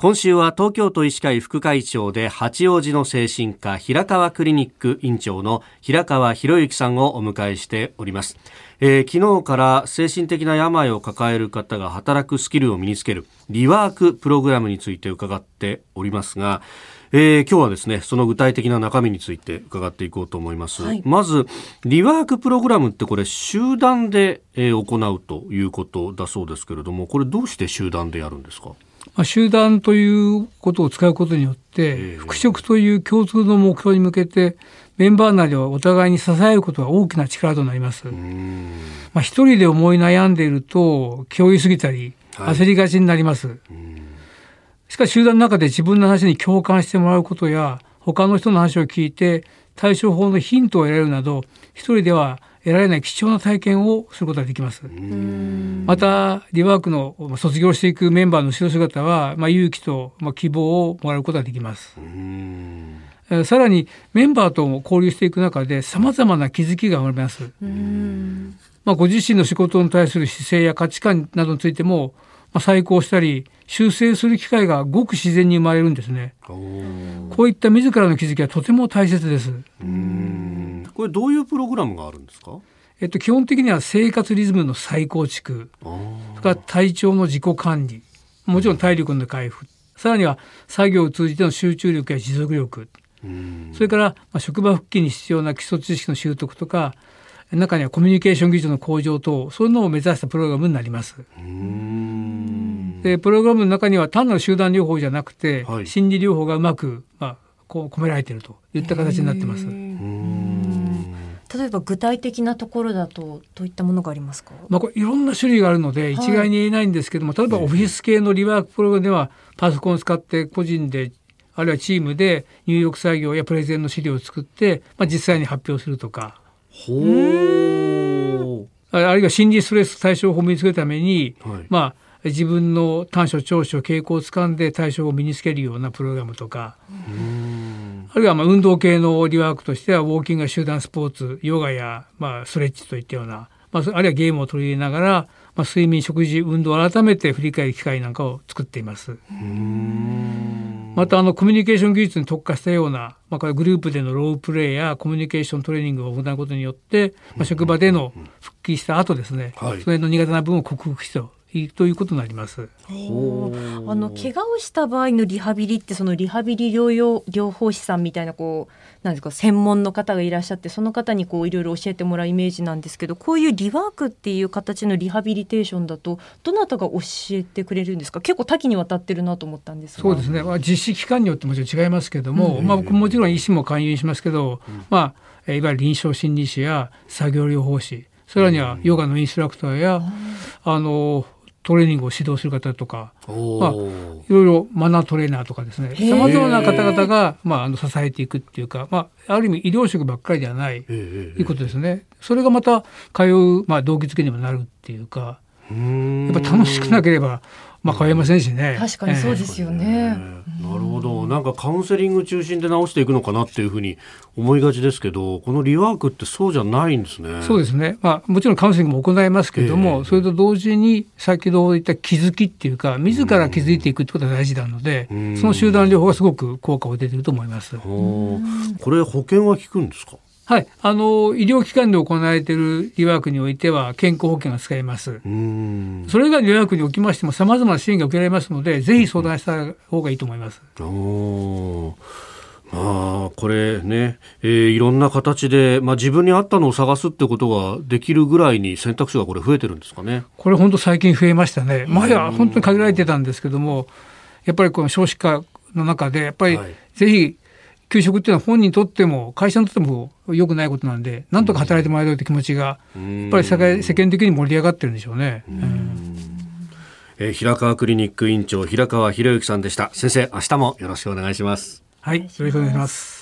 今週は東京都医師会副会長で八王子の精神科平川クリニック院長の平川博之さんをお迎えしております、えー、昨日から精神的な病を抱える方が働くスキルを身につけるリワークプログラムについて伺っておりますが、えー、今日はですねその具体的な中身について伺っていこうと思います、はい、まずリワークプログラムってこれ集団で、えー、行うということだそうですけれどもこれどうして集団でやるんですか？まあ、集団ということを使うことによって、復職という共通の目標に向けて、メンバー内ではお互いに支えることが大きな力となります。まあ、一人で思い悩んでいると、気負いすぎたり、焦りがちになります。しかし集団の中で自分の話に共感してもらうことや、他の人の話を聞いて対処法のヒントを得られるなど、一人では得られない貴重な体験をすることができます。また、リワークの卒業していくメンバーの後ろ姿は、まあ、勇気と、まあ、希望をもらうことができます。さらにメンバーとも交流していく中でさまざまな気づきが生まれます。まあ、ご自身の仕事に対する姿勢や価値観などについても、まあ、再考したり修正する機会がごく自然に生まれるんですね。こういった自らの気づきはとても大切です。これどういうプログラムがあるんですか？えっと、基本的には生活リズムの再構築、それから体調の自己管理、もちろん体力の回復、さらには作業を通じての集中力や持続力、それから、まあ、職場復帰に必要な基礎知識の習得とか、中にはコミュニケーション技術の向上等、そういうのを目指したプログラムになります。で、プログラムの中には単なる集団療法じゃなくて、はい、心理療法がうまく、まあ、こう込められているといった形になってます。例えば具体的なところだとどういったものがありますか、まあ、これいろんな種類があるので一概に言えないんですけども、はい、例えばオフィス系のリワークプログラムではパソコンを使って個人であるいはチームで入力作業やプレゼンの資料を作って、まあ、実際に発表するとか。ほあるいは心理ストレス対処法を身につけるために、はい、まあ自分の短所長所傾向をつかんで対処を身につけるようなプログラムとかあるいはまあ運動系のリワークとしてはウォーキング集団スポーツヨガやまあストレッチといったような、まあ、あるいはゲームを取り入れながら、まあ、睡眠食事運動を改めて振り返る機会なんかを作っています。またあのコミュニケーション技術に特化したような、まあ、グループでのロープレイやコミュニケーショントレーニングを行うことによって、まあ、職場での復帰した後ですね、はい、それの苦手な部分を克服してということになります。あの怪我をした場合のリハビリってそのリハビリ療養療法士さんみたいなこうなんですか専門の方がいらっしゃってその方にこういろいろ教えてもらうイメージなんですけどこういうリワークっていう形のリハビリテーションだとどなたが教えてくれるんですか？結構多岐にわたってるなと思ったんですそうですね、まあ、実施機関によってもちろん違いますけども、うん、まあ、もちろん医師も勧誘しますけど、うん、まあ、いわゆる臨床心理士や作業療法士さらにはヨガのインストラクターや、うん、あのトレーニングを指導する方とか、まあ、いろいろマナートレーナーとかですねさまざまな方々が、まあ、あの支えていくっていうか、まあ、ある意味医療職ばっかりではないということですね。それがまた通う、まあ、動機づけにもなるっていうかやっぱ楽しくなければまあ買えませんしね。確かにそうですよね。なるほど。なんかカウンセリング中心で直していくのかなっていうふうに思いがちですけど、このリワークってそうじゃないんですね。そうですね。まあもちろんカウンセリングも行いますけれども、えー、それと同時に先ほど言った気づきっていうか、自ら気づいていくってことが大事なので、その集団療法がすごく効果を出てると思います。これ保険は効くんですか？はい。あの、医療機関で行われているリワークにおいては健康保険が使えます。それ以外のリワークにおきましても様々な支援が受けられますので、ぜひ相談した方がいいと思います。おまあ、これね、えー、いろんな形で、まあ、自分に合ったのを探すってことができるぐらいに選択肢がこれ増えてるんですかね。これ本当最近増えましたね。前は本当に限られてたんですけども、やっぱりこの少子化の中で、やっぱりぜひ給食っていうのは本人にとっても会社にとっても良くないことなんでなんとか働いてもらえるという気持ちがやっぱり世界世間的に盛り上がってるんでしょうね。えー、平川クリニック院長平川博之さんでした。先生明日もよろしくお願いします。はいよろしくお願いします